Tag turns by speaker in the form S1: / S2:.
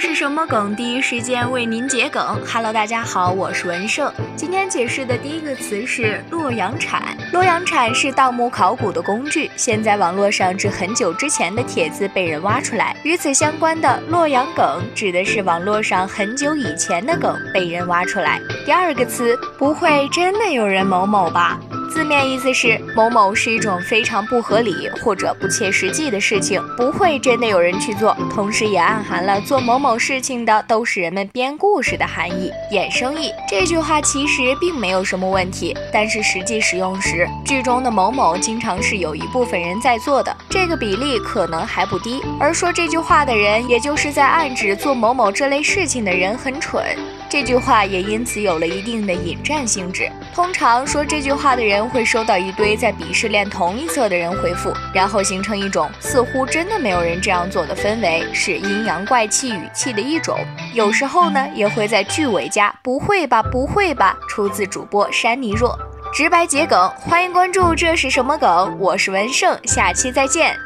S1: 这是什么梗？第一时间为您解梗。Hello，大家好，我是文胜。今天解释的第一个词是洛阳铲。洛阳铲是盗墓考古的工具，现在网络上至很久之前的帖子被人挖出来。与此相关的洛阳梗，指的是网络上很久以前的梗被人挖出来。第二个词，不会真的有人某某吧？字面意思是某某是一种非常不合理或者不切实际的事情，不会真的有人去做。同时也暗含了做某某事情的都是人们编故事的含义。衍生意这句话其实并没有什么问题，但是实际使用时，剧中的某某经常是有一部分人在做的，这个比例可能还不低。而说这句话的人，也就是在暗指做某某这类事情的人很蠢。这句话也因此有了一定的引战性质。通常说这句话的人会收到一堆在鄙视链同一侧的人回复，然后形成一种似乎真的没有人这样做的氛围，是阴阳怪气语气的一种。有时候呢，也会在句尾加“不会吧，不会吧”。出自主播山泥若，直白桔梗，欢迎关注。这是什么梗？我是文胜，下期再见。